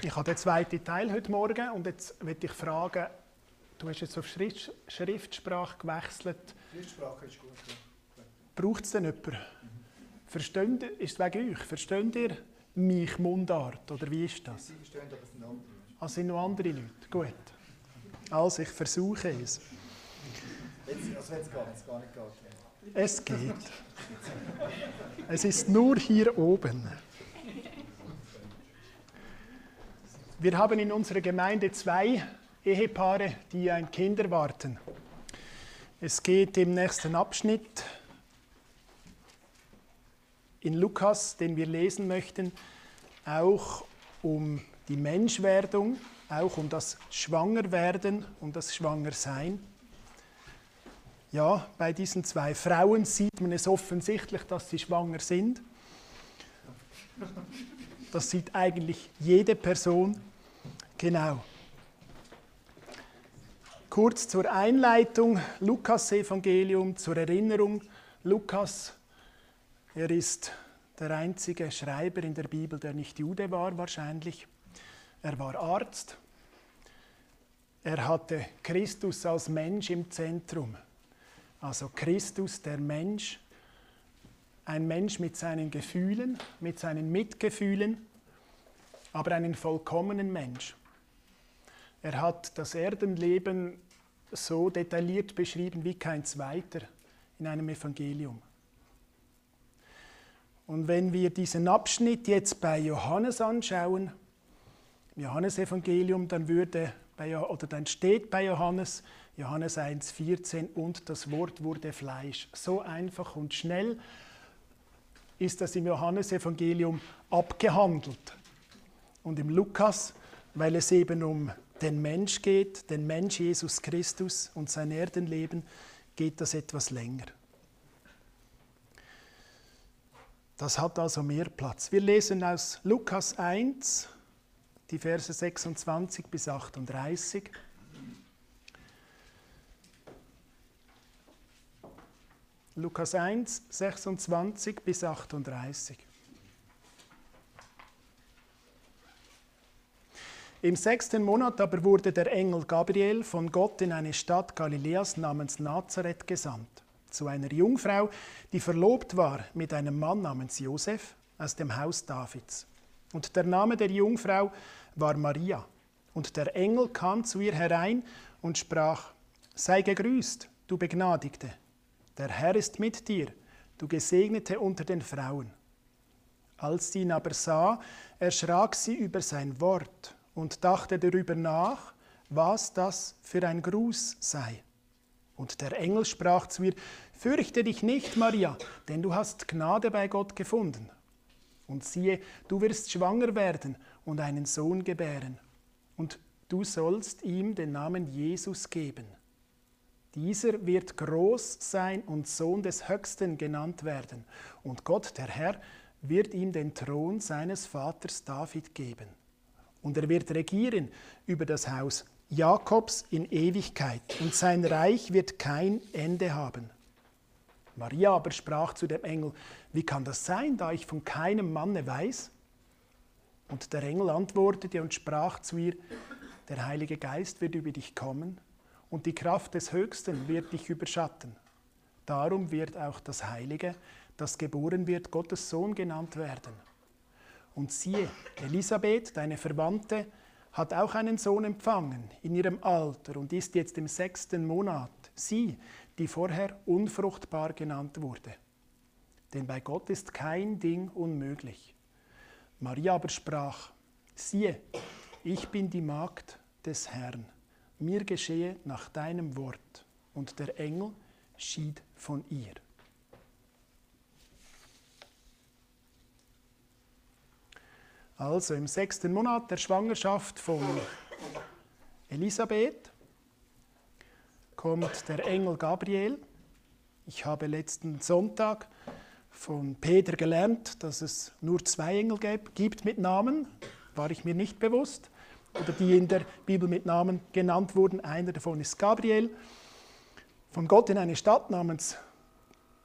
Ich habe den zweiten Teil heute Morgen und jetzt möchte ich fragen, du hast jetzt auf Schrift, Schriftsprache gewechselt. Schriftsprache ist gut. Ja. Braucht es denn jemanden? Mhm. Versteht, ist es wegen euch? Versteht ihr mich Mundart oder wie ist das? Sie verstehen, aber es sind andere. Ah, es sind noch andere Leute. Gut. Also, ich versuche es. Jetzt, also wenn es gar, gar nicht geht. Es geht. Es ist nur hier oben. Wir haben in unserer Gemeinde zwei Ehepaare, die ein Kind erwarten. Es geht im nächsten Abschnitt in Lukas, den wir lesen möchten, auch um die Menschwerdung, auch um das Schwangerwerden, um das Schwangersein. Ja, bei diesen zwei Frauen sieht man es offensichtlich, dass sie schwanger sind. Das sieht eigentlich jede Person genau. Kurz zur Einleitung, Lukas Evangelium zur Erinnerung. Lukas, er ist der einzige Schreiber in der Bibel, der nicht Jude war wahrscheinlich. Er war Arzt. Er hatte Christus als Mensch im Zentrum. Also Christus, der Mensch, ein Mensch mit seinen Gefühlen, mit seinen Mitgefühlen, aber einen vollkommenen Mensch. Er hat das Erdenleben so detailliert beschrieben wie kein zweiter in einem Evangelium. Und wenn wir diesen Abschnitt jetzt bei Johannes anschauen, im Johannesevangelium, dann würde bei, oder dann steht bei Johannes, Johannes 1,14 und das Wort wurde Fleisch. So einfach und schnell ist das im Johannesevangelium abgehandelt. Und im Lukas, weil es eben um den Mensch geht, den Mensch Jesus Christus und sein Erdenleben, geht das etwas länger. Das hat also mehr Platz. Wir lesen aus Lukas 1, die Verse 26 bis 38. Lukas 1, 26 bis 38. Im sechsten Monat aber wurde der Engel Gabriel von Gott in eine Stadt Galiläas namens Nazareth gesandt, zu einer Jungfrau, die verlobt war mit einem Mann namens Josef aus dem Haus Davids. Und der Name der Jungfrau war Maria. Und der Engel kam zu ihr herein und sprach, Sei gegrüßt, du Begnadigte, der Herr ist mit dir, du Gesegnete unter den Frauen. Als sie ihn aber sah, erschrak sie über sein Wort und dachte darüber nach, was das für ein Gruß sei. Und der Engel sprach zu ihr, Fürchte dich nicht, Maria, denn du hast Gnade bei Gott gefunden. Und siehe, du wirst schwanger werden und einen Sohn gebären. Und du sollst ihm den Namen Jesus geben. Dieser wird groß sein und Sohn des Höchsten genannt werden. Und Gott, der Herr, wird ihm den Thron seines Vaters David geben und er wird regieren über das Haus Jakobs in Ewigkeit und sein Reich wird kein Ende haben. Maria aber sprach zu dem Engel, wie kann das sein, da ich von keinem Manne weiß? Und der Engel antwortete und sprach zu ihr, der Heilige Geist wird über dich kommen und die Kraft des Höchsten wird dich überschatten. Darum wird auch das Heilige, das geboren wird, Gottes Sohn genannt werden. Und siehe, Elisabeth, deine Verwandte, hat auch einen Sohn empfangen in ihrem Alter und ist jetzt im sechsten Monat. Sie, die vorher unfruchtbar genannt wurde. Denn bei Gott ist kein Ding unmöglich. Maria aber sprach, siehe, ich bin die Magd des Herrn, mir geschehe nach deinem Wort. Und der Engel schied von ihr. Also im sechsten Monat der Schwangerschaft von Elisabeth kommt der Engel Gabriel. Ich habe letzten Sonntag von Peter gelernt, dass es nur zwei Engel gibt mit Namen. War ich mir nicht bewusst. Oder die in der Bibel mit Namen genannt wurden. Einer davon ist Gabriel. Von Gott in eine Stadt namens,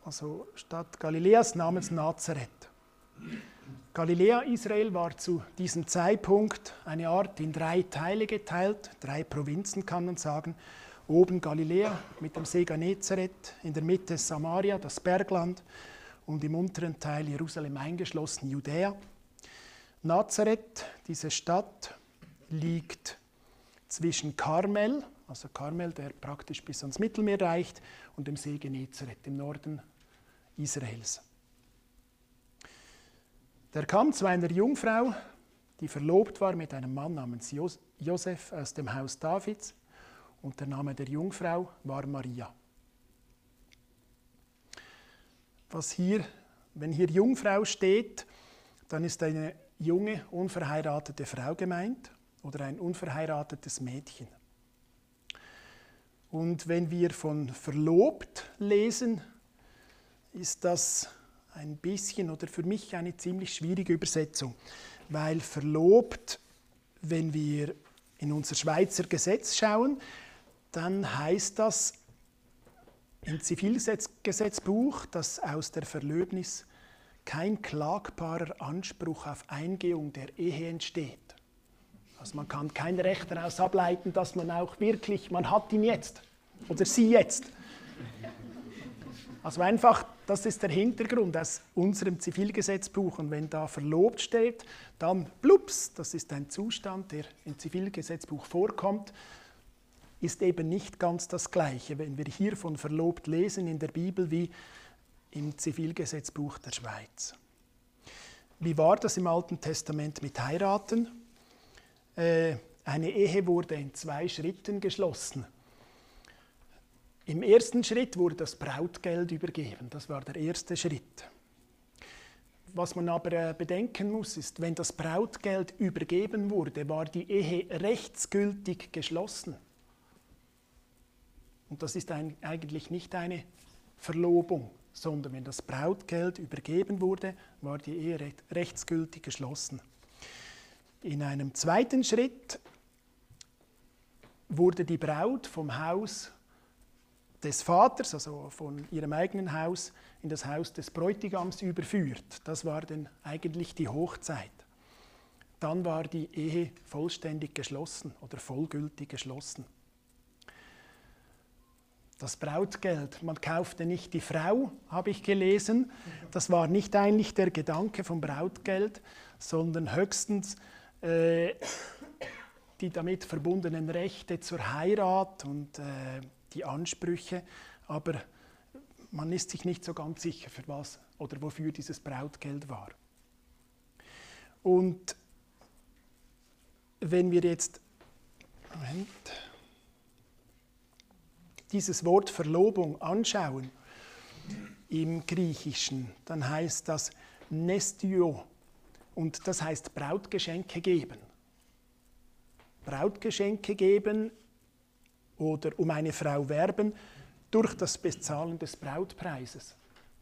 also Stadt Galiläas namens Nazareth. Galiläa Israel war zu diesem Zeitpunkt eine Art in drei Teile geteilt, drei Provinzen kann man sagen. Oben Galiläa mit dem See Genezareth, in der Mitte Samaria, das Bergland und im unteren Teil Jerusalem eingeschlossen, Judäa. Nazareth, diese Stadt, liegt zwischen Karmel, also Karmel, der praktisch bis ans Mittelmeer reicht, und dem See Genezareth im Norden Israels. Der kam zu einer Jungfrau, die verlobt war mit einem Mann namens Josef aus dem Haus Davids, und der Name der Jungfrau war Maria. Was hier, wenn hier Jungfrau steht, dann ist eine junge, unverheiratete Frau gemeint oder ein unverheiratetes Mädchen. Und wenn wir von verlobt lesen, ist das ein bisschen oder für mich eine ziemlich schwierige Übersetzung, weil verlobt, wenn wir in unser Schweizer Gesetz schauen, dann heißt das im Zivilgesetzbuch, dass aus der Verlöbnis kein klagbarer Anspruch auf Eingehung der Ehe entsteht. Also man kann kein Recht daraus ableiten, dass man auch wirklich, man hat ihn jetzt oder sie jetzt. Also einfach, das ist der Hintergrund aus unserem Zivilgesetzbuch. Und wenn da verlobt steht, dann blups, das ist ein Zustand, der im Zivilgesetzbuch vorkommt, ist eben nicht ganz das Gleiche, wenn wir hier von verlobt lesen in der Bibel wie im Zivilgesetzbuch der Schweiz. Wie war das im Alten Testament mit Heiraten? Äh, eine Ehe wurde in zwei Schritten geschlossen. Im ersten Schritt wurde das Brautgeld übergeben. Das war der erste Schritt. Was man aber äh, bedenken muss, ist, wenn das Brautgeld übergeben wurde, war die Ehe rechtsgültig geschlossen. Und das ist ein, eigentlich nicht eine Verlobung, sondern wenn das Brautgeld übergeben wurde, war die Ehe rechtsgültig geschlossen. In einem zweiten Schritt wurde die Braut vom Haus des Vaters, also von ihrem eigenen Haus, in das Haus des Bräutigams überführt. Das war dann eigentlich die Hochzeit. Dann war die Ehe vollständig geschlossen oder vollgültig geschlossen. Das Brautgeld, man kaufte nicht die Frau, habe ich gelesen. Das war nicht eigentlich der Gedanke vom Brautgeld, sondern höchstens äh, die damit verbundenen Rechte zur Heirat und äh, die Ansprüche, aber man ist sich nicht so ganz sicher, für was oder wofür dieses Brautgeld war. Und wenn wir jetzt Moment, dieses Wort Verlobung anschauen im Griechischen, dann heißt das Nestio und das heißt Brautgeschenke geben. Brautgeschenke geben oder um eine Frau werben durch das Bezahlen des Brautpreises.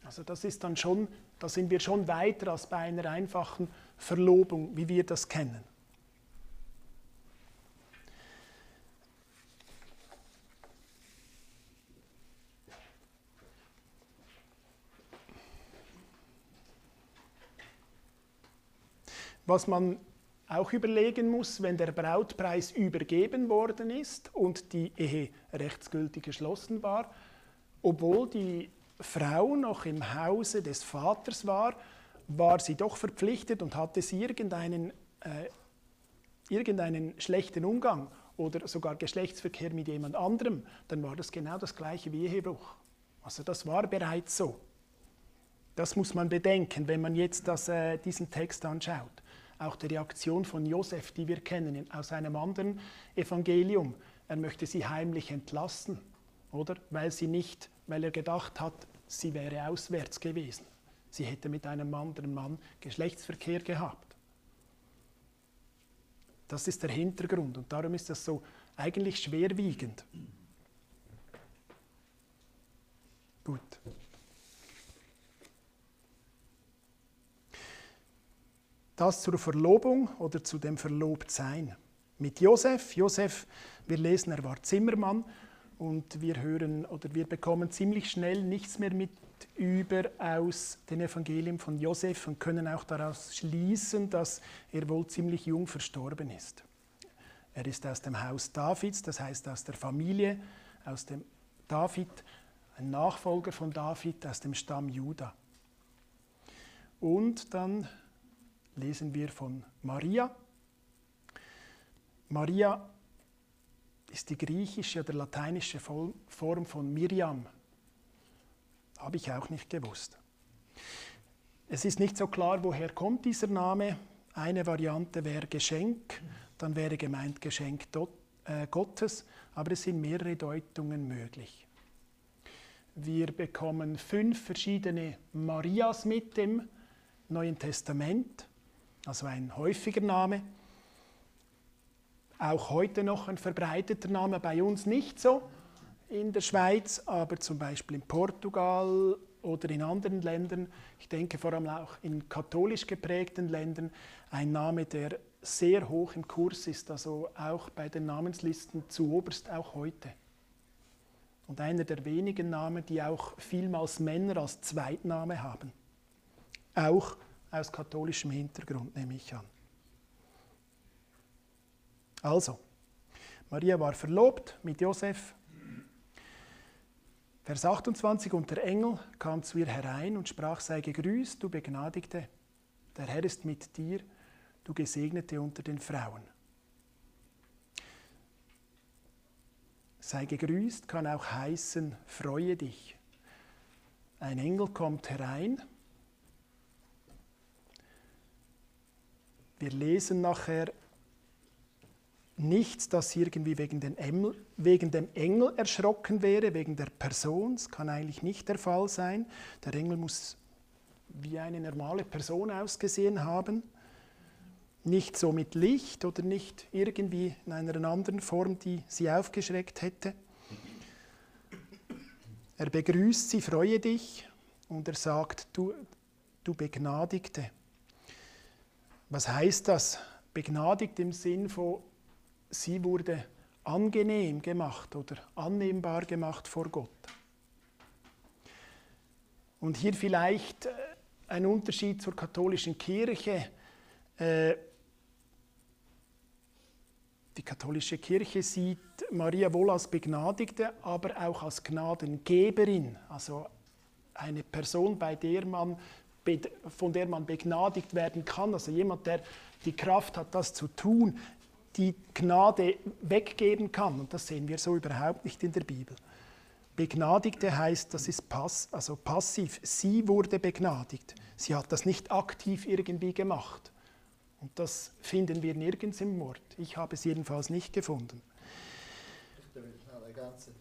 Also das ist dann schon, da sind wir schon weiter als bei einer einfachen Verlobung, wie wir das kennen. Was man auch überlegen muss, wenn der Brautpreis übergeben worden ist und die Ehe rechtsgültig geschlossen war, obwohl die Frau noch im Hause des Vaters war, war sie doch verpflichtet und hatte sie irgendeinen, äh, irgendeinen schlechten Umgang oder sogar Geschlechtsverkehr mit jemand anderem, dann war das genau das gleiche wie Ehebruch. Also das war bereits so. Das muss man bedenken, wenn man jetzt das, äh, diesen Text anschaut auch die Reaktion von Josef, die wir kennen aus einem anderen Evangelium. Er möchte sie heimlich entlassen, oder? Weil sie nicht, weil er gedacht hat, sie wäre auswärts gewesen. Sie hätte mit einem anderen Mann Geschlechtsverkehr gehabt. Das ist der Hintergrund und darum ist das so eigentlich schwerwiegend. Gut. Das zur Verlobung oder zu dem Verlobtsein. Mit Josef, Josef, wir lesen, er war Zimmermann und wir hören oder wir bekommen ziemlich schnell nichts mehr mit über aus den Evangelien von Josef und können auch daraus schließen, dass er wohl ziemlich jung verstorben ist. Er ist aus dem Haus Davids, das heißt aus der Familie, aus dem David, ein Nachfolger von David aus dem Stamm Juda. Und dann lesen wir von Maria. Maria ist die griechische oder lateinische Form von Miriam. Habe ich auch nicht gewusst. Es ist nicht so klar, woher kommt dieser Name. Eine Variante wäre Geschenk, dann wäre gemeint Geschenk äh, Gottes, aber es sind mehrere Deutungen möglich. Wir bekommen fünf verschiedene Marias mit dem Neuen Testament, also ein häufiger Name. Auch heute noch ein verbreiteter Name, bei uns nicht so in der Schweiz, aber zum Beispiel in Portugal oder in anderen Ländern, ich denke vor allem auch in katholisch geprägten Ländern, ein Name, der sehr hoch im Kurs ist, also auch bei den Namenslisten zu oberst auch heute. Und einer der wenigen Namen, die auch vielmals Männer als Zweitname haben. Auch aus katholischem Hintergrund nehme ich an. Also, Maria war verlobt mit Josef. Vers 28, und der Engel kam zu ihr herein und sprach, sei gegrüßt, du Begnadigte, der Herr ist mit dir, du Gesegnete unter den Frauen. Sei gegrüßt kann auch heißen, freue dich. Ein Engel kommt herein. Wir lesen nachher nichts, das irgendwie wegen, den Engel, wegen dem Engel erschrocken wäre, wegen der Person. Das kann eigentlich nicht der Fall sein. Der Engel muss wie eine normale Person ausgesehen haben nicht so mit Licht oder nicht irgendwie in einer anderen Form, die sie aufgeschreckt hätte. Er begrüßt sie, freue dich und er sagt, du, du Begnadigte. Was heißt das? Begnadigt im Sinn von, sie wurde angenehm gemacht oder annehmbar gemacht vor Gott. Und hier vielleicht äh, ein Unterschied zur katholischen Kirche. Äh, die katholische Kirche sieht Maria wohl als Begnadigte, aber auch als Gnadengeberin, also eine Person, bei der man, von der man begnadigt werden kann, also jemand, der die Kraft hat, das zu tun, die Gnade weggeben kann. Und das sehen wir so überhaupt nicht in der Bibel. Begnadigte heißt, das ist pass, also passiv. Sie wurde begnadigt. Sie hat das nicht aktiv irgendwie gemacht. Und das finden wir nirgends im Wort. Ich habe es jedenfalls nicht gefunden. Ich will schnell ergänzen.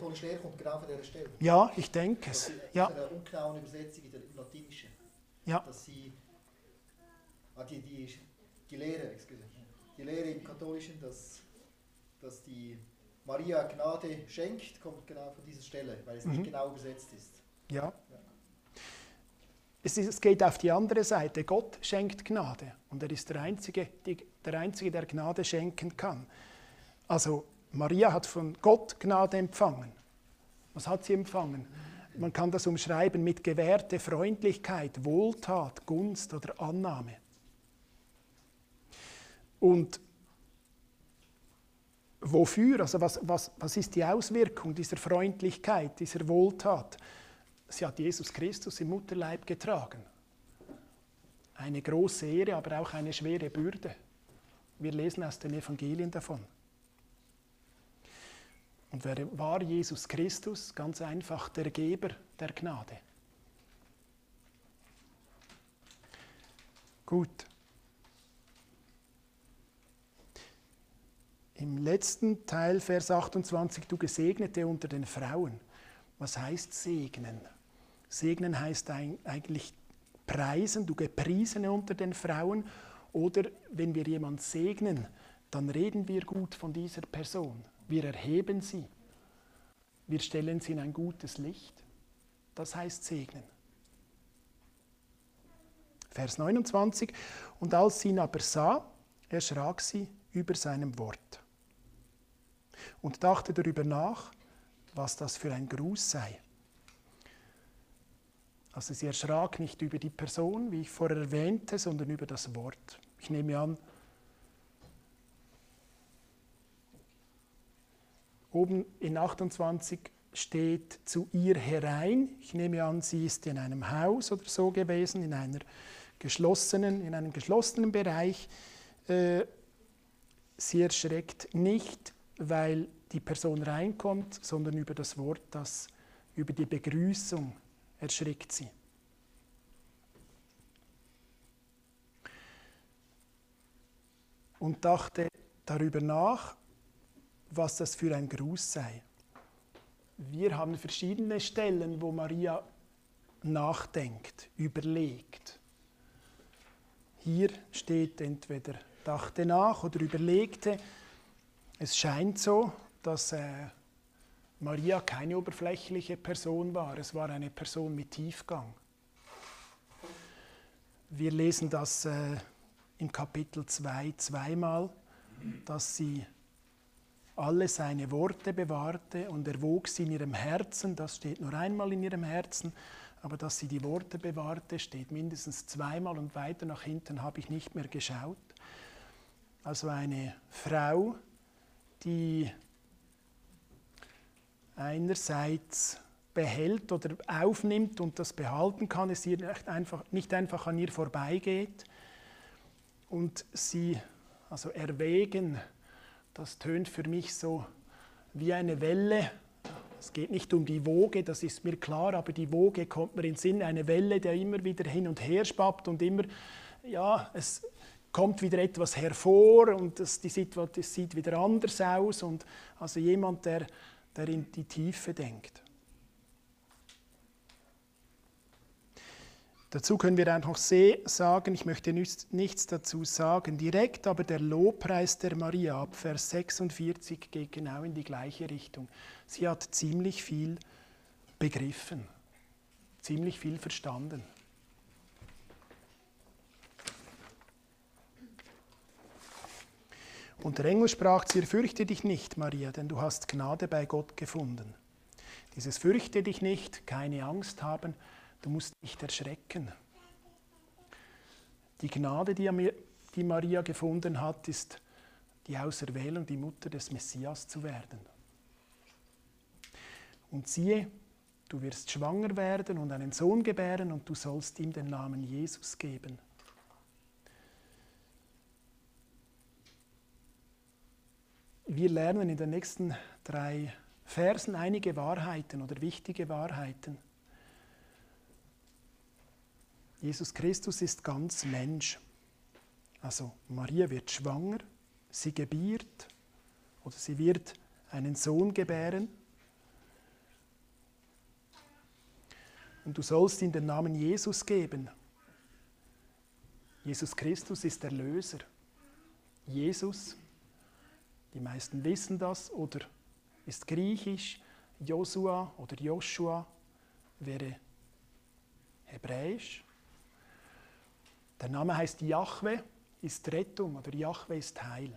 Das katholische Lehre kommt genau von dieser Stelle. Ja, ich denke es. Ja. Das ist eine ungenaue Übersetzung in der Latinischen. Ja. Dass sie, ah, die, die, die Lehre, excuse, die Lehre im Katholischen, dass, dass die Maria Gnade schenkt, kommt genau von dieser Stelle, weil es mhm. nicht genau übersetzt ist. Ja. ja. Es, ist, es, geht auf die andere Seite. Gott schenkt Gnade und er ist der Einzige, die, der Einzige, der Gnade schenken kann. Also Maria hat von Gott Gnade empfangen. Was hat sie empfangen? Man kann das umschreiben mit gewährte Freundlichkeit, Wohltat, Gunst oder Annahme. Und wofür? Also was, was, was ist die Auswirkung dieser Freundlichkeit, dieser Wohltat? Sie hat Jesus Christus im Mutterleib getragen. Eine große Ehre, aber auch eine schwere Bürde. Wir lesen aus den Evangelien davon. Und wer war Jesus Christus? Ganz einfach der Geber der Gnade. Gut. Im letzten Teil, Vers 28, du Gesegnete unter den Frauen. Was heißt segnen? Segnen heißt eigentlich preisen, du Gepriesene unter den Frauen. Oder wenn wir jemanden segnen, dann reden wir gut von dieser Person. Wir erheben sie. Wir stellen sie in ein gutes Licht. Das heißt segnen. Vers 29. Und als sie ihn aber sah, erschrak sie über seinem Wort. und dachte darüber nach, was das für ein Gruß sei. Also sie erschrak nicht über die Person, wie ich vorher erwähnte, sondern über das Wort. Ich nehme an, oben in 28 steht zu ihr herein. Ich nehme an, sie ist in einem Haus oder so gewesen, in, einer geschlossenen, in einem geschlossenen Bereich. Äh, sie erschreckt nicht, weil die Person reinkommt, sondern über das Wort, das über die Begrüßung erschrickt sie. Und dachte darüber nach, was das für ein Gruß sei. Wir haben verschiedene Stellen, wo Maria nachdenkt, überlegt. Hier steht entweder dachte nach oder überlegte. Es scheint so, dass äh, Maria keine oberflächliche Person war. Es war eine Person mit Tiefgang. Wir lesen das äh, im Kapitel 2 zweimal, dass sie alle seine Worte bewahrte und erwog sie in ihrem Herzen, das steht nur einmal in ihrem Herzen, aber dass sie die Worte bewahrte, steht mindestens zweimal und weiter nach hinten habe ich nicht mehr geschaut. Also eine Frau, die einerseits behält oder aufnimmt und das behalten kann, es ihr nicht einfach, nicht einfach an ihr vorbeigeht und sie also erwägen, das tönt für mich so wie eine Welle. Es geht nicht um die Woge, das ist mir klar, aber die Woge kommt mir in den Sinn, eine Welle, der immer wieder hin und her schwappt und immer, ja, es kommt wieder etwas hervor und das, die Situation sieht wieder anders aus und also jemand, der, der in die Tiefe denkt. Dazu können wir einfach sagen, ich möchte nichts dazu sagen direkt, aber der Lobpreis der Maria ab Vers 46 geht genau in die gleiche Richtung. Sie hat ziemlich viel begriffen, ziemlich viel verstanden. Und der Engel sprach zu ihr, fürchte dich nicht, Maria, denn du hast Gnade bei Gott gefunden. Dieses fürchte dich nicht, keine Angst haben, Du musst nicht erschrecken. Die Gnade, die Maria gefunden hat, ist die Auserwählung, die Mutter des Messias zu werden. Und siehe, du wirst schwanger werden und einen Sohn gebären und du sollst ihm den Namen Jesus geben. Wir lernen in den nächsten drei Versen einige Wahrheiten oder wichtige Wahrheiten. Jesus Christus ist ganz Mensch. Also Maria wird schwanger, sie gebiert oder sie wird einen Sohn gebären. Und du sollst ihm den Namen Jesus geben. Jesus Christus ist der Löser. Jesus, die meisten wissen das, oder ist griechisch, Josua oder Joshua wäre hebräisch. Der Name heißt Jahwe, ist Rettung oder Jahwe ist Heil.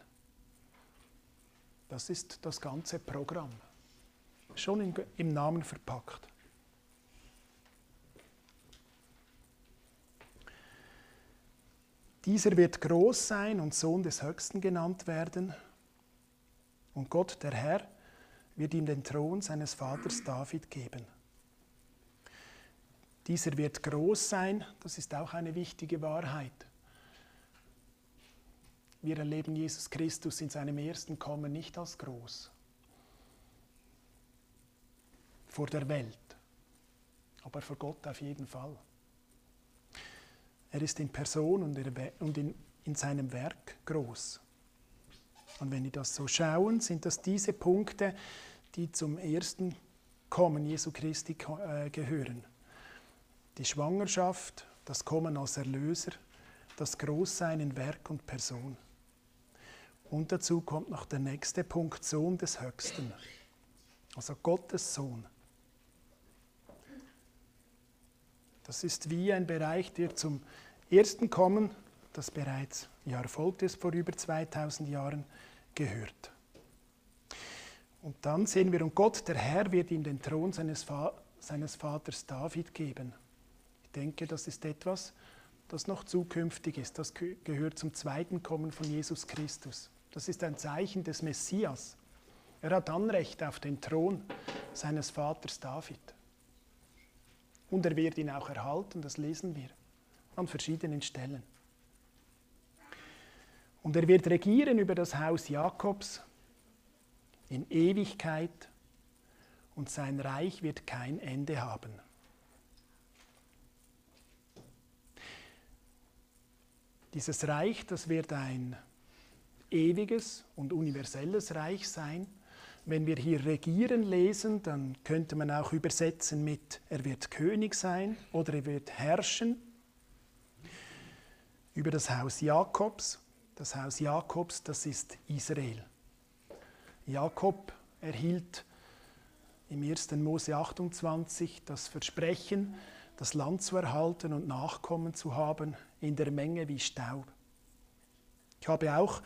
Das ist das ganze Programm. Schon im Namen verpackt. Dieser wird groß sein und Sohn des Höchsten genannt werden. Und Gott, der Herr, wird ihm den Thron seines Vaters David geben. Dieser wird groß sein, das ist auch eine wichtige Wahrheit. Wir erleben Jesus Christus in seinem ersten Kommen nicht als groß vor der Welt, aber vor Gott auf jeden Fall. Er ist in Person und in, in seinem Werk groß. Und wenn wir das so schauen, sind das diese Punkte, die zum ersten Kommen Jesu Christi äh, gehören die Schwangerschaft, das Kommen als Erlöser, das Großsein in Werk und Person. Und dazu kommt noch der nächste Punkt, Sohn des Höchsten, also Gottes Sohn. Das ist wie ein Bereich, der zum ersten Kommen, das bereits ja erfolgt ist vor über 2000 Jahren, gehört. Und dann sehen wir, und Gott, der Herr, wird ihm den Thron seines, Va seines Vaters David geben. Ich denke, das ist etwas, das noch zukünftig ist. Das gehört zum zweiten Kommen von Jesus Christus. Das ist ein Zeichen des Messias. Er hat Anrecht auf den Thron seines Vaters David. Und er wird ihn auch erhalten, das lesen wir an verschiedenen Stellen. Und er wird regieren über das Haus Jakobs in Ewigkeit und sein Reich wird kein Ende haben. Dieses Reich, das wird ein ewiges und universelles Reich sein. Wenn wir hier regieren lesen, dann könnte man auch übersetzen mit, er wird König sein oder er wird herrschen über das Haus Jakobs. Das Haus Jakobs, das ist Israel. Jakob erhielt im 1. Mose 28 das Versprechen, das Land zu erhalten und Nachkommen zu haben in der Menge wie Staub. Ich habe auch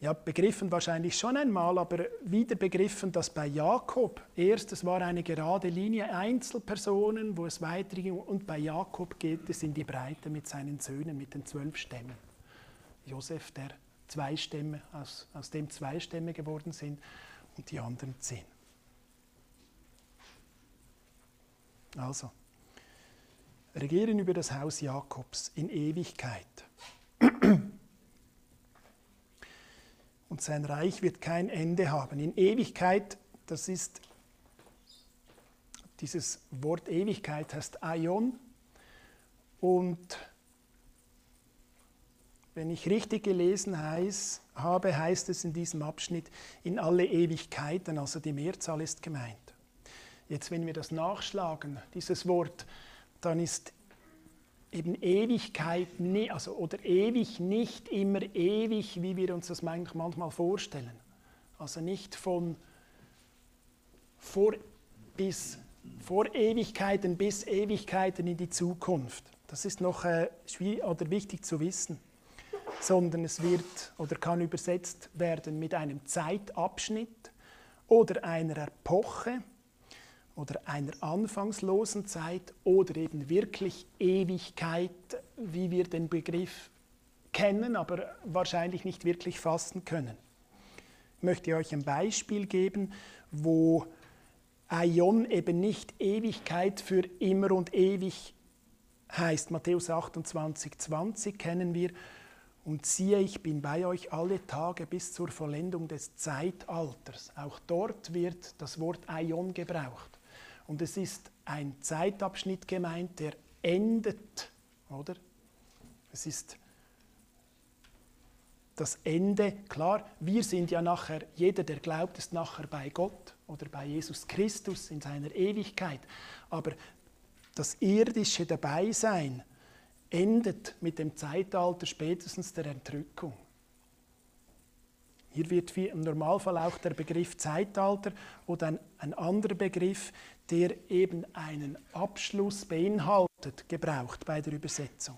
ja, begriffen wahrscheinlich schon einmal, aber wieder begriffen, dass bei Jakob erst es war eine gerade Linie Einzelpersonen, wo es weiterging und bei Jakob geht es in die Breite mit seinen Söhnen, mit den zwölf Stämmen. Josef, der zwei Stämme, aus, aus dem zwei Stämme geworden sind und die anderen zehn. Also, regieren über das Haus Jakobs in Ewigkeit. Und sein Reich wird kein Ende haben. In Ewigkeit, das ist, dieses Wort Ewigkeit heißt Aion. Und wenn ich richtig gelesen heiß, habe, heißt es in diesem Abschnitt in alle Ewigkeiten, also die Mehrzahl ist gemeint. Jetzt, wenn wir das nachschlagen, dieses Wort, dann ist eben Ewigkeit, also, oder ewig nicht immer ewig, wie wir uns das manchmal vorstellen. Also nicht von vor, bis, vor Ewigkeiten bis Ewigkeiten in die Zukunft. Das ist noch äh, oder wichtig zu wissen. Sondern es wird oder kann übersetzt werden mit einem Zeitabschnitt oder einer Epoche oder einer anfangslosen Zeit oder eben wirklich Ewigkeit, wie wir den Begriff kennen, aber wahrscheinlich nicht wirklich fassen können. Ich möchte euch ein Beispiel geben, wo Aion eben nicht Ewigkeit für immer und ewig heißt. Matthäus 28, 20 kennen wir. Und siehe, ich bin bei euch alle Tage bis zur Vollendung des Zeitalters. Auch dort wird das Wort Aion gebraucht. Und es ist ein Zeitabschnitt gemeint, der endet, oder? Es ist das Ende. Klar, wir sind ja nachher, jeder, der glaubt, ist nachher bei Gott oder bei Jesus Christus in seiner Ewigkeit. Aber das irdische Dabeisein endet mit dem Zeitalter spätestens der Entrückung. Hier wird im Normalfall auch der Begriff Zeitalter oder ein, ein anderer Begriff, der eben einen Abschluss beinhaltet, gebraucht bei der Übersetzung.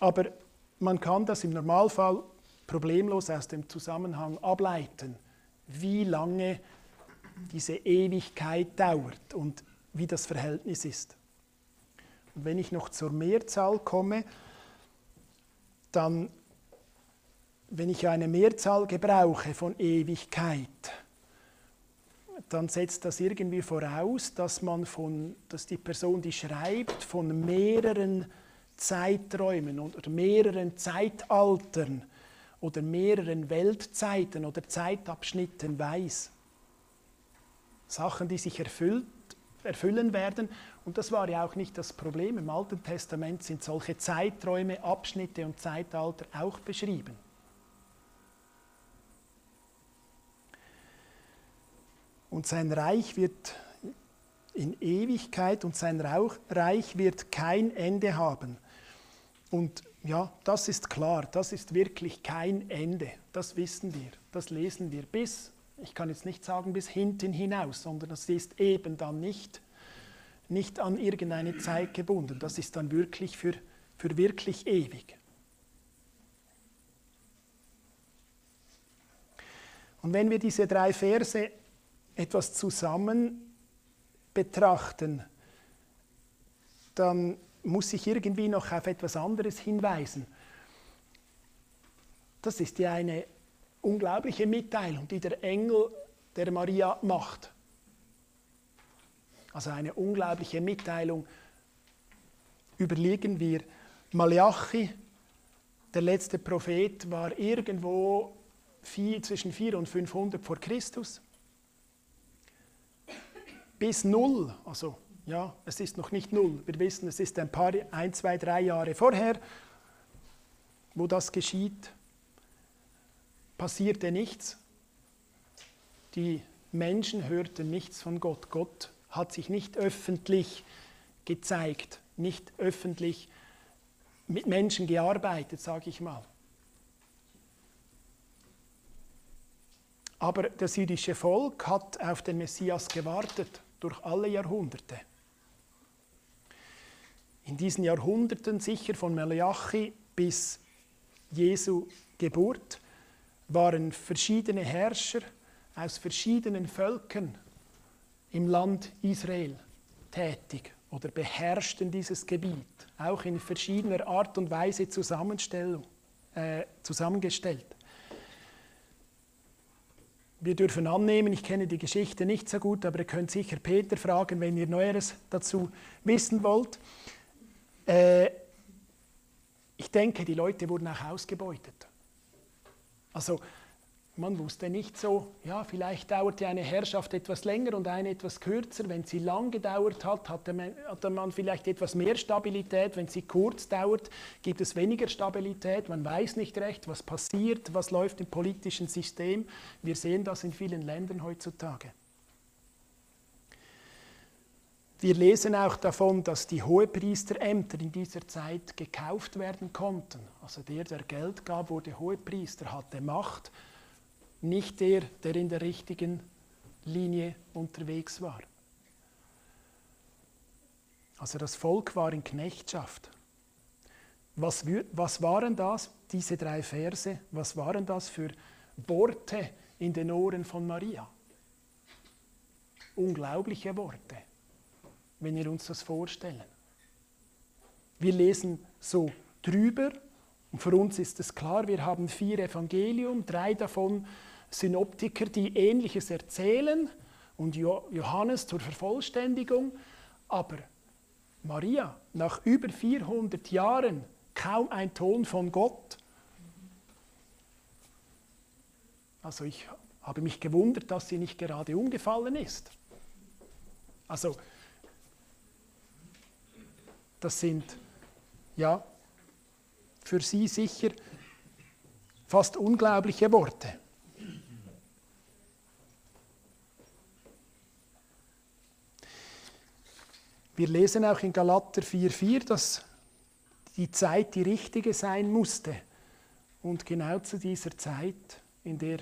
Aber man kann das im Normalfall problemlos aus dem Zusammenhang ableiten, wie lange diese Ewigkeit dauert und wie das Verhältnis ist. Und wenn ich noch zur Mehrzahl komme, dann wenn ich eine Mehrzahl gebrauche von Ewigkeit, dann setzt das irgendwie voraus, dass man von, dass die Person, die schreibt, von mehreren Zeiträumen oder mehreren Zeitaltern oder mehreren Weltzeiten oder Zeitabschnitten weiß. Sachen, die sich erfüllt, erfüllen werden. Und das war ja auch nicht das Problem. Im Alten Testament sind solche Zeiträume, Abschnitte und Zeitalter auch beschrieben. Und sein Reich wird in Ewigkeit und sein Reich wird kein Ende haben. Und ja, das ist klar, das ist wirklich kein Ende. Das wissen wir, das lesen wir bis, ich kann jetzt nicht sagen bis hinten hinaus, sondern das ist eben dann nicht, nicht an irgendeine Zeit gebunden. Das ist dann wirklich für, für wirklich ewig. Und wenn wir diese drei Verse etwas zusammen betrachten, dann muss ich irgendwie noch auf etwas anderes hinweisen. Das ist ja eine unglaubliche Mitteilung, die der Engel der Maria macht. Also eine unglaubliche Mitteilung. Überlegen wir, Malachi, der letzte Prophet, war irgendwo vier, zwischen 400 und 500 vor Christus. Bis null, also ja, es ist noch nicht null. Wir wissen, es ist ein paar, ein, zwei, drei Jahre vorher, wo das geschieht, passierte nichts. Die Menschen hörten nichts von Gott. Gott hat sich nicht öffentlich gezeigt, nicht öffentlich mit Menschen gearbeitet, sage ich mal. Aber das jüdische Volk hat auf den Messias gewartet durch alle Jahrhunderte. In diesen Jahrhunderten, sicher von Malachi bis Jesu Geburt, waren verschiedene Herrscher aus verschiedenen Völkern im Land Israel tätig oder beherrschten dieses Gebiet, auch in verschiedener Art und Weise äh, zusammengestellt. Wir dürfen annehmen, ich kenne die Geschichte nicht so gut, aber ihr könnt sicher Peter fragen, wenn ihr Neueres dazu wissen wollt. Äh, ich denke, die Leute wurden auch ausgebeutet. Also man wusste nicht so, ja, vielleicht dauerte eine Herrschaft etwas länger und eine etwas kürzer. Wenn sie lang gedauert hat, hatte man, hatte man, vielleicht etwas mehr Stabilität. Wenn sie kurz dauert, gibt es weniger Stabilität. Man weiß nicht recht, was passiert, was läuft im politischen System. Wir sehen das in vielen Ländern heutzutage. Wir lesen auch davon, dass die Hohepriesterämter in dieser Zeit gekauft werden konnten. Also der, der Geld gab, wurde Hohepriester, hatte Macht nicht der, der in der richtigen Linie unterwegs war. Also das Volk war in Knechtschaft. Was, was waren das, diese drei Verse, was waren das für Worte in den Ohren von Maria? Unglaubliche Worte, wenn wir uns das vorstellen. Wir lesen so drüber und für uns ist es klar, wir haben vier Evangelium, drei davon Synoptiker, die Ähnliches erzählen und Johannes zur Vervollständigung. Aber Maria, nach über 400 Jahren, kaum ein Ton von Gott. Also ich habe mich gewundert, dass sie nicht gerade umgefallen ist. Also das sind ja für sie sicher fast unglaubliche Worte. Wir lesen auch in Galater 4,4, dass die Zeit die richtige sein musste. Und genau zu dieser Zeit, in der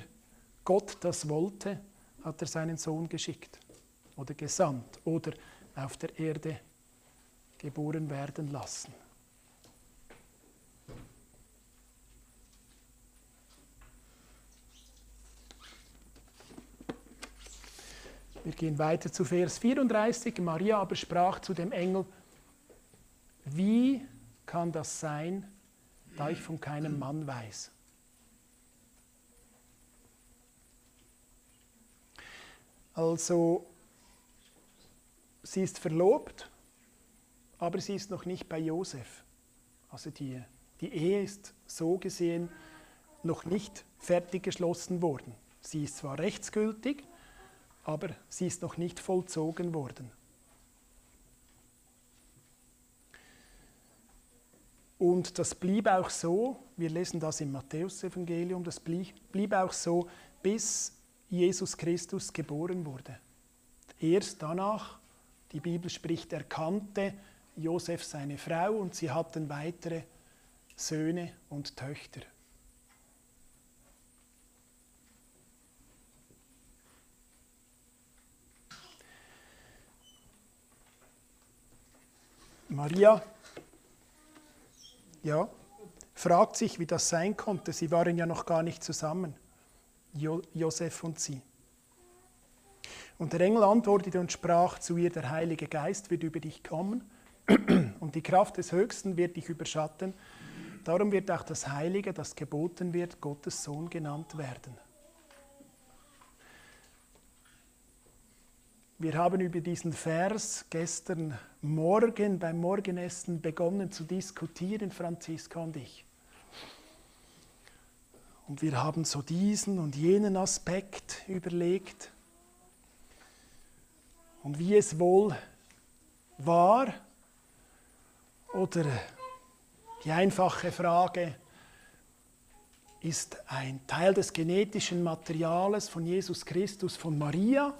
Gott das wollte, hat er seinen Sohn geschickt oder gesandt oder auf der Erde geboren werden lassen. Wir gehen weiter zu Vers 34. Maria aber sprach zu dem Engel, wie kann das sein, da ich von keinem Mann weiß? Also, sie ist verlobt, aber sie ist noch nicht bei Josef. Also die, die Ehe ist so gesehen noch nicht fertig geschlossen worden. Sie ist zwar rechtsgültig, aber sie ist noch nicht vollzogen worden. Und das blieb auch so, wir lesen das im Matthäusevangelium, das blieb, auch so, bis Jesus Christus geboren wurde. Erst danach, die Bibel spricht, erkannte Josef seine Frau und sie hatten weitere Söhne und Töchter. Maria ja, fragt sich, wie das sein konnte. Sie waren ja noch gar nicht zusammen. jo Josef und sie. Und der Engel antwortete und sprach zu ihr, der Heilige Geist wird über dich kommen und die Kraft des Höchsten wird dich überschatten. Darum wird auch das Heilige, das geboten wird, Gottes Sohn genannt werden. Wir haben über diesen Vers gestern Morgen beim Morgenessen begonnen zu diskutieren, Franziska und ich. Und wir haben so diesen und jenen Aspekt überlegt und wie es wohl war oder die einfache Frage, ist ein Teil des genetischen Materials von Jesus Christus von Maria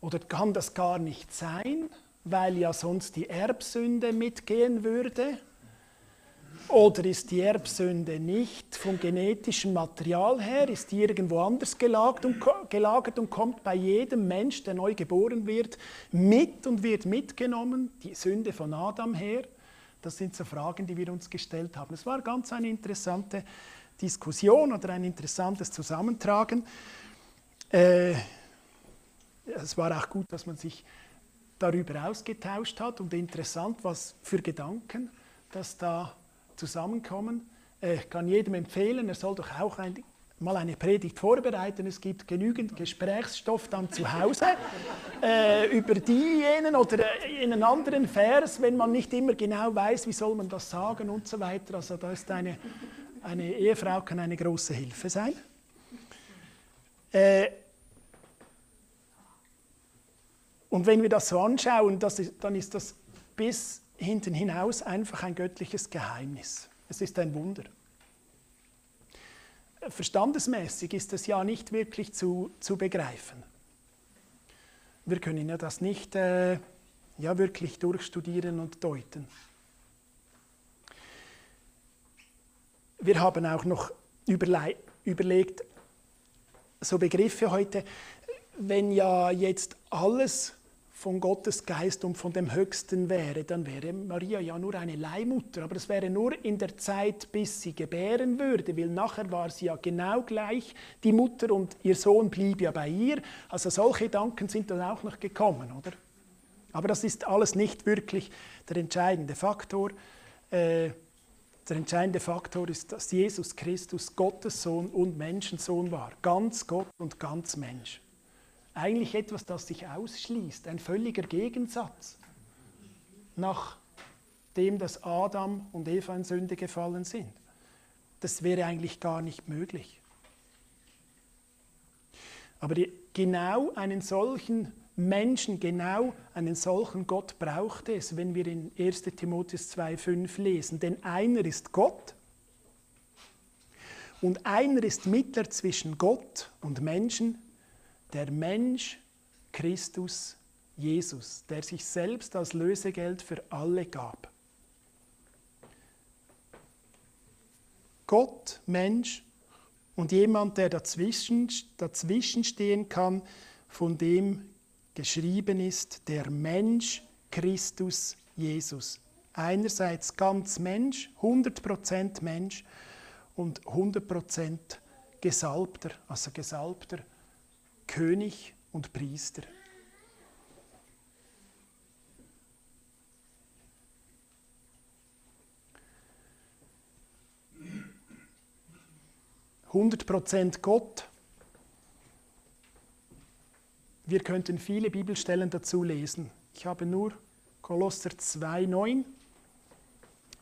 oder kann das gar nicht sein, weil ja sonst die Erbsünde mitgehen würde? Oder ist die Erbsünde nicht vom genetischen Material her, ist die irgendwo anders gelagert und, gelagert und kommt bei jedem Mensch, der neu geboren wird, mit und wird mitgenommen, die Sünde von Adam her? Das sind so Fragen, die wir uns gestellt haben. Es war ganz eine interessante Diskussion oder ein interessantes Zusammentragen. Äh, es war auch gut, dass man sich darüber ausgetauscht hat und interessant, was für Gedanken das da zusammenkommen. Äh, ich kann jedem empfehlen, er soll doch auch ein, mal eine Predigt vorbereiten. Es gibt genügend Gesprächsstoff dann zu Hause äh, über diejenigen oder in einem anderen Vers, wenn man nicht immer genau weiß, wie soll man das sagen und so weiter. Also da ist eine, eine Ehefrau kann eine große Hilfe sein. Äh, und wenn wir das so anschauen, das ist, dann ist das bis hinten hinaus einfach ein göttliches Geheimnis. Es ist ein Wunder. Verstandesmäßig ist es ja nicht wirklich zu, zu begreifen. Wir können ja das nicht äh, ja, wirklich durchstudieren und deuten. Wir haben auch noch überlegt, so Begriffe heute, wenn ja jetzt alles von Gottes Geist und von dem Höchsten wäre, dann wäre Maria ja nur eine Leihmutter. Aber es wäre nur in der Zeit, bis sie gebären würde, weil nachher war sie ja genau gleich die Mutter und ihr Sohn blieb ja bei ihr. Also solche Gedanken sind dann auch noch gekommen, oder? Aber das ist alles nicht wirklich der entscheidende Faktor. Äh, der entscheidende Faktor ist, dass Jesus Christus Gottes Sohn und Menschensohn war. Ganz Gott und ganz Mensch eigentlich etwas, das sich ausschließt, ein völliger Gegensatz, nachdem dass Adam und Eva in Sünde gefallen sind. Das wäre eigentlich gar nicht möglich. Aber genau einen solchen Menschen, genau einen solchen Gott braucht es, wenn wir in 1 Timotheus 2,5 lesen. Denn einer ist Gott und einer ist Mittler zwischen Gott und Menschen, der Mensch Christus Jesus, der sich selbst als Lösegeld für alle gab. Gott, Mensch und jemand, der dazwischen, dazwischen stehen kann, von dem geschrieben ist, der Mensch Christus Jesus. Einerseits ganz Mensch, 100% Mensch und 100% Gesalbter, also Gesalbter König und Priester. Hundert Prozent Gott. Wir könnten viele Bibelstellen dazu lesen. Ich habe nur Kolosser 2,9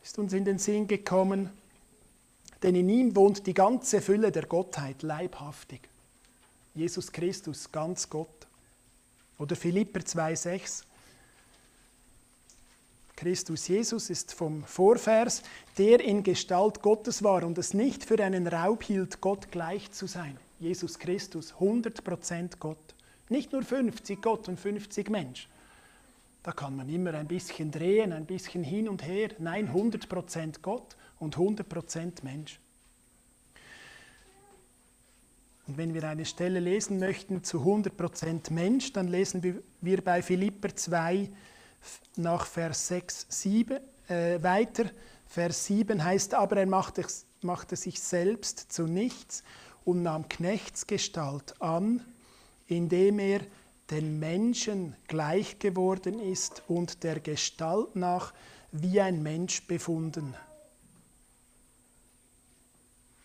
ist uns in den Sinn gekommen, denn in ihm wohnt die ganze Fülle der Gottheit leibhaftig. Jesus Christus, ganz Gott. Oder Philipper 2,6. Christus Jesus ist vom Vorvers, der in Gestalt Gottes war und es nicht für einen Raub hielt, Gott gleich zu sein. Jesus Christus, 100% Gott. Nicht nur 50 Gott und 50 Mensch. Da kann man immer ein bisschen drehen, ein bisschen hin und her. Nein, 100% Gott und 100% Mensch. Und wenn wir eine Stelle lesen möchten zu 100% Mensch, dann lesen wir bei Philipper 2 nach Vers 6, 7 äh, weiter. Vers 7 heißt, aber er machte, machte sich selbst zu nichts und nahm Knechtsgestalt an, indem er den Menschen gleich geworden ist und der Gestalt nach wie ein Mensch befunden.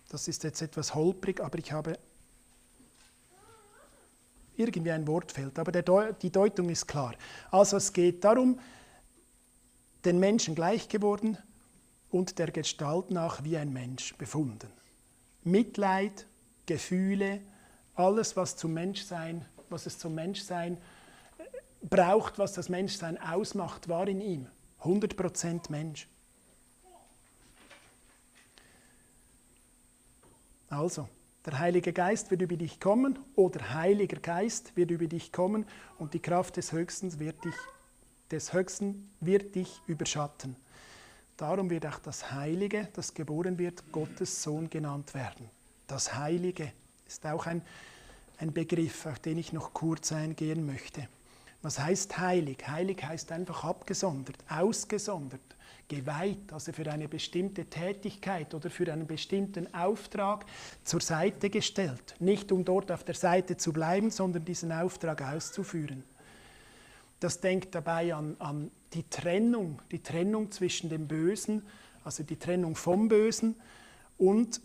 Das ist jetzt etwas holprig, aber ich habe irgendwie ein Wort fehlt, aber Deu die Deutung ist klar. Also es geht darum, den Menschen gleich geworden und der Gestalt nach wie ein Mensch befunden. Mitleid, Gefühle, alles, was zum Menschsein, was es zum Menschsein äh, braucht, was das Menschsein ausmacht, war in ihm. 100% Mensch. Also, der Heilige Geist wird über dich kommen oder Heiliger Geist wird über dich kommen und die Kraft des Höchsten wird dich, des Höchsten wird dich überschatten. Darum wird auch das Heilige, das geboren wird, Gottes Sohn genannt werden. Das Heilige ist auch ein, ein Begriff, auf den ich noch kurz eingehen möchte. Was heißt heilig? Heilig heißt einfach abgesondert, ausgesondert, geweiht, also für eine bestimmte Tätigkeit oder für einen bestimmten Auftrag zur Seite gestellt. Nicht um dort auf der Seite zu bleiben, sondern diesen Auftrag auszuführen. Das denkt dabei an, an die Trennung, die Trennung zwischen dem Bösen, also die Trennung vom Bösen und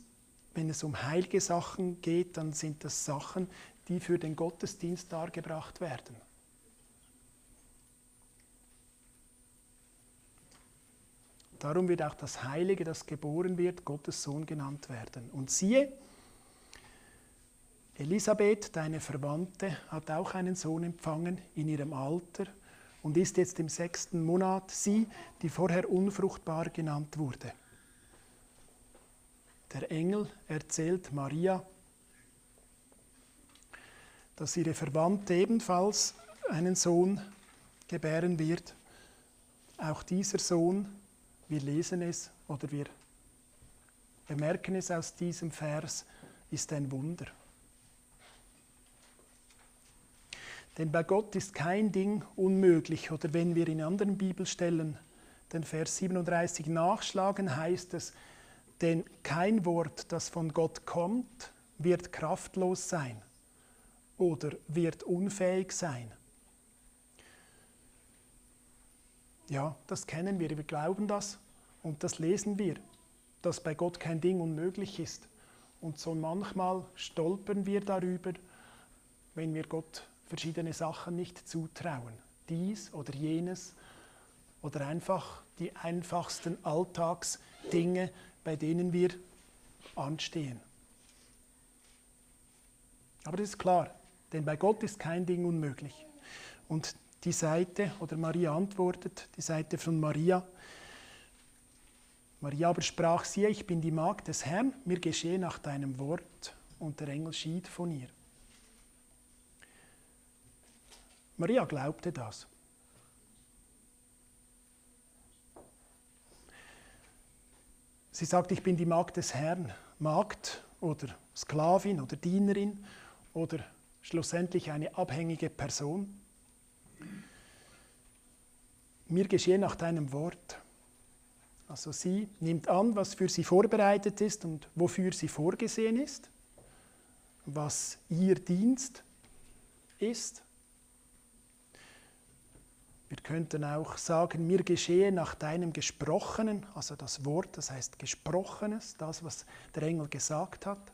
wenn es um heilige Sachen geht, dann sind das Sachen, die für den Gottesdienst dargebracht werden. Darum wird auch das Heilige, das geboren wird, Gottes Sohn genannt werden. Und siehe, Elisabeth, deine Verwandte, hat auch einen Sohn empfangen in ihrem Alter und ist jetzt im sechsten Monat sie, die vorher unfruchtbar genannt wurde. Der Engel erzählt Maria, dass ihre Verwandte ebenfalls einen Sohn gebären wird. Auch dieser Sohn, wir lesen es oder wir bemerken es aus diesem Vers, ist ein Wunder. Denn bei Gott ist kein Ding unmöglich. Oder wenn wir in anderen Bibelstellen den Vers 37 nachschlagen, heißt es, denn kein Wort, das von Gott kommt, wird kraftlos sein oder wird unfähig sein. Ja, das kennen wir, wir glauben das und das lesen wir, dass bei Gott kein Ding unmöglich ist. Und so manchmal stolpern wir darüber, wenn wir Gott verschiedene Sachen nicht zutrauen. Dies oder jenes oder einfach die einfachsten Alltagsdinge, bei denen wir anstehen. Aber das ist klar, denn bei Gott ist kein Ding unmöglich. Und die Seite, oder Maria antwortet, die Seite von Maria, Maria aber sprach, siehe, ich bin die Magd des Herrn, mir geschehe nach deinem Wort, und der Engel schied von ihr. Maria glaubte das. Sie sagt, ich bin die Magd des Herrn. Magd oder Sklavin oder Dienerin oder schlussendlich eine abhängige Person. Mir geschehe nach deinem Wort. Also sie nimmt an, was für sie vorbereitet ist und wofür sie vorgesehen ist, was ihr Dienst ist. Wir könnten auch sagen, mir geschehe nach deinem Gesprochenen, also das Wort, das heißt Gesprochenes, das, was der Engel gesagt hat.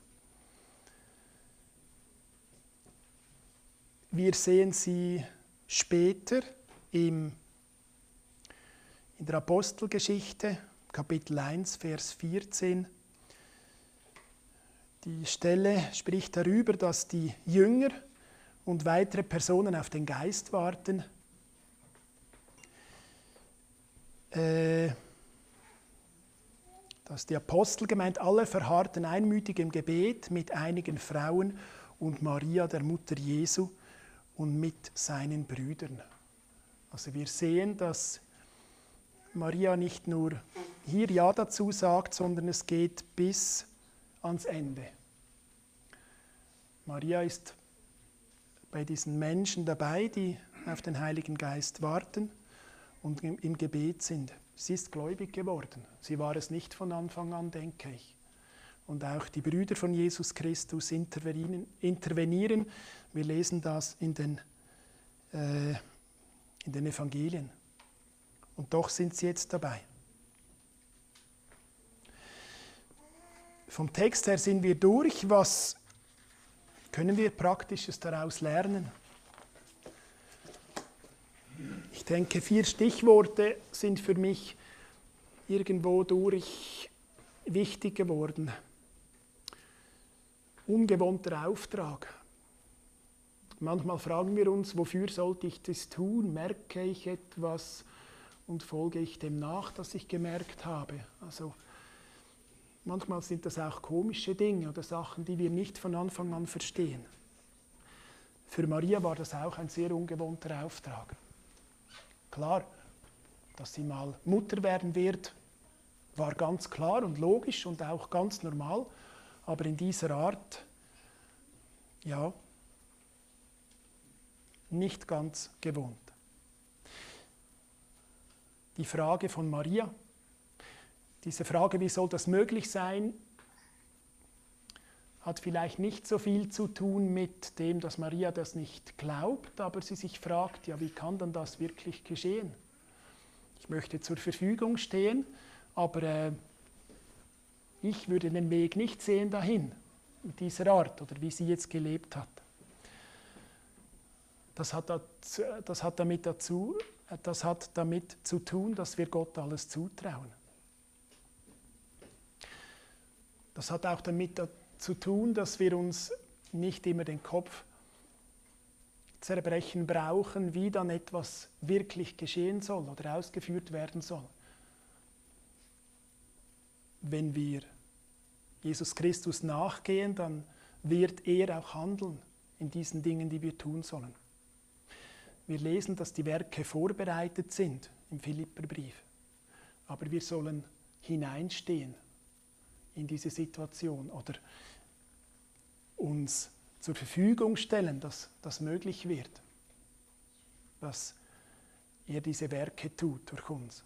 Wir sehen sie später im, in der Apostelgeschichte, Kapitel 1, Vers 14. Die Stelle spricht darüber, dass die Jünger und weitere Personen auf den Geist warten äh, dass die Apostel gemeint, alle verharrten einmütig im Gebet mit einigen Frauen und Maria, der Mutter Jesu, und mit seinen Brüdern. Also wir sehen, dass Maria nicht nur hier Ja dazu sagt, sondern es geht bis ans Ende. Maria ist bei diesen Menschen dabei, die auf den Heiligen Geist warten und im Gebet sind. Sie ist gläubig geworden. Sie war es nicht von Anfang an, denke ich. und auch die Brüder von Jesus Christus intervenieren. Wir lesen das in den, äh, in den Evangelien. Und doch sind sie jetzt dabei. Vom Text her sind wir durch. Was können wir Praktisches daraus lernen? Ich denke, vier Stichworte sind für mich irgendwo durch wichtig geworden. Ungewohnter Auftrag. Manchmal fragen wir uns, wofür sollte ich das tun? Merke ich etwas und folge ich dem nach, das ich gemerkt habe? Also manchmal sind das auch komische Dinge oder Sachen, die wir nicht von Anfang an verstehen. Für Maria war das auch ein sehr ungewohnter Auftrag. Klar, dass sie mal Mutter werden wird, war ganz klar und logisch und auch ganz normal, aber in dieser Art, ja, nicht ganz gewohnt. Die Frage von Maria, diese Frage, wie soll das möglich sein, hat vielleicht nicht so viel zu tun mit dem, dass Maria das nicht glaubt, aber sie sich fragt, ja, wie kann dann das wirklich geschehen? Ich möchte zur Verfügung stehen, aber äh, ich würde den Weg nicht sehen dahin, mit dieser Art oder wie sie jetzt gelebt hat. Das hat, das hat, damit, dazu, das hat damit zu tun, dass wir Gott alles zutrauen. Das hat auch damit zu tun, dass wir uns nicht immer den Kopf zerbrechen brauchen, wie dann etwas wirklich geschehen soll oder ausgeführt werden soll. Wenn wir Jesus Christus nachgehen, dann wird er auch handeln in diesen Dingen, die wir tun sollen. Wir lesen, dass die Werke vorbereitet sind im Philipperbrief. Aber wir sollen hineinstehen in diese Situation oder uns zur Verfügung stellen, dass das möglich wird, dass er diese Werke tut durch uns.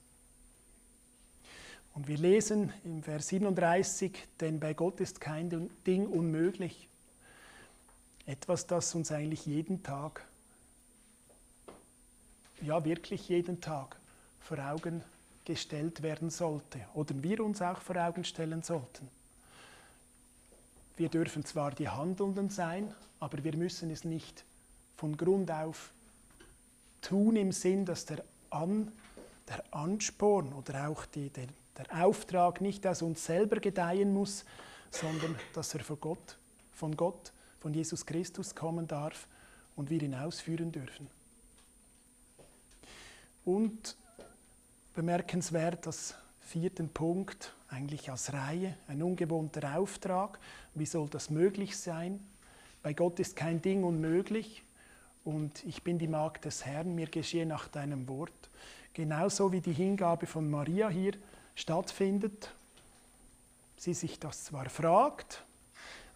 Und wir lesen im Vers 37, denn bei Gott ist kein Ding unmöglich. Etwas, das uns eigentlich jeden Tag ja wirklich jeden Tag vor Augen gestellt werden sollte oder wir uns auch vor Augen stellen sollten. Wir dürfen zwar die Handelnden sein, aber wir müssen es nicht von Grund auf tun im Sinn, dass der, An, der Ansporn oder auch die, der, der Auftrag nicht aus uns selber gedeihen muss, sondern dass er von Gott, von Gott, von Jesus Christus kommen darf und wir ihn ausführen dürfen. Und bemerkenswert, das vierten Punkt, eigentlich als Reihe, ein ungewohnter Auftrag. Wie soll das möglich sein? Bei Gott ist kein Ding unmöglich und ich bin die Magd des Herrn, mir geschehe nach deinem Wort. Genauso wie die Hingabe von Maria hier stattfindet, sie sich das zwar fragt,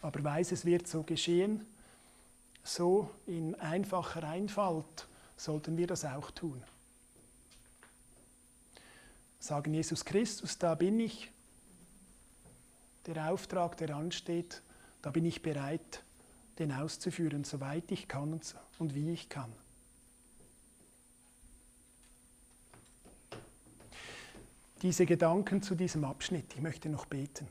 aber weiß, es wird so geschehen, so in einfacher Einfalt sollten wir das auch tun sagen, Jesus Christus, da bin ich, der Auftrag, der ansteht, da bin ich bereit, den auszuführen, soweit ich kann und wie ich kann. Diese Gedanken zu diesem Abschnitt, ich möchte noch beten.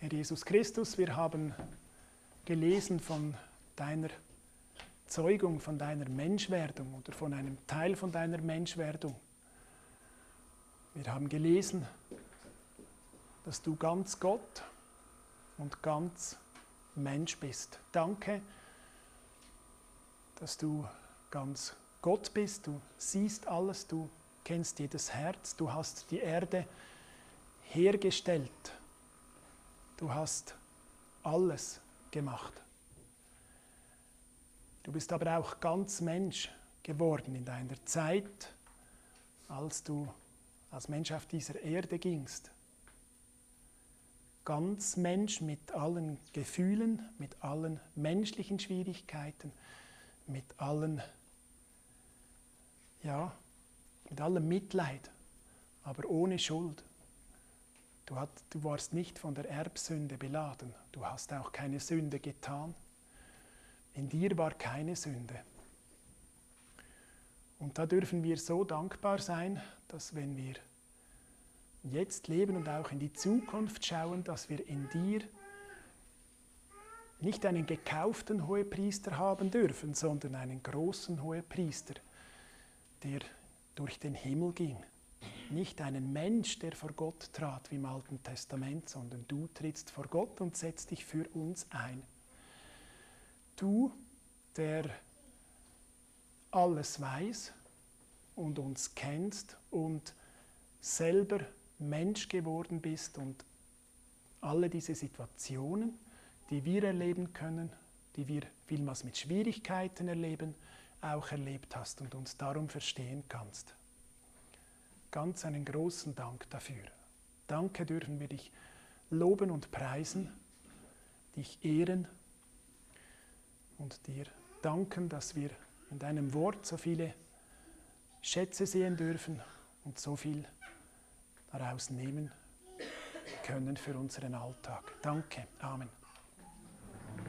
Herr Jesus Christus, wir haben gelesen von deiner Zeugung von deiner Menschwerdung oder von einem Teil von deiner Menschwerdung. Wir haben gelesen, dass du ganz Gott und ganz Mensch bist. Danke, dass du ganz Gott bist, du siehst alles, du kennst jedes Herz, du hast die Erde hergestellt, du hast alles gemacht. Du bist aber auch ganz Mensch geworden in deiner Zeit, als du als Mensch auf dieser Erde gingst. Ganz Mensch mit allen Gefühlen, mit allen menschlichen Schwierigkeiten, mit allen, ja, mit allem Mitleid. aber ohne Schuld. Du, hat, du warst nicht von der Erbsünde beladen. Du hast auch keine Sünde getan. In dir war keine Sünde. Und da dürfen wir so dankbar sein, dass wenn wir jetzt leben und auch in die Zukunft schauen, dass wir in dir nicht einen gekauften Hohepriester haben dürfen, sondern einen großen Hohepriester, der durch den Himmel ging. Nicht einen Mensch, der vor Gott trat wie im Alten Testament, sondern du trittst vor Gott und setzt dich für uns ein. Du, der alles weiß und uns kennst und selber Mensch geworden bist und alle diese Situationen, die wir erleben können, die wir vielmals mit Schwierigkeiten erleben, auch erlebt hast und uns darum verstehen kannst. Ganz einen großen Dank dafür. Danke dürfen wir dich loben und preisen, dich ehren und dir danken, dass wir in deinem Wort so viele Schätze sehen dürfen und so viel daraus nehmen können für unseren Alltag. Danke. Amen.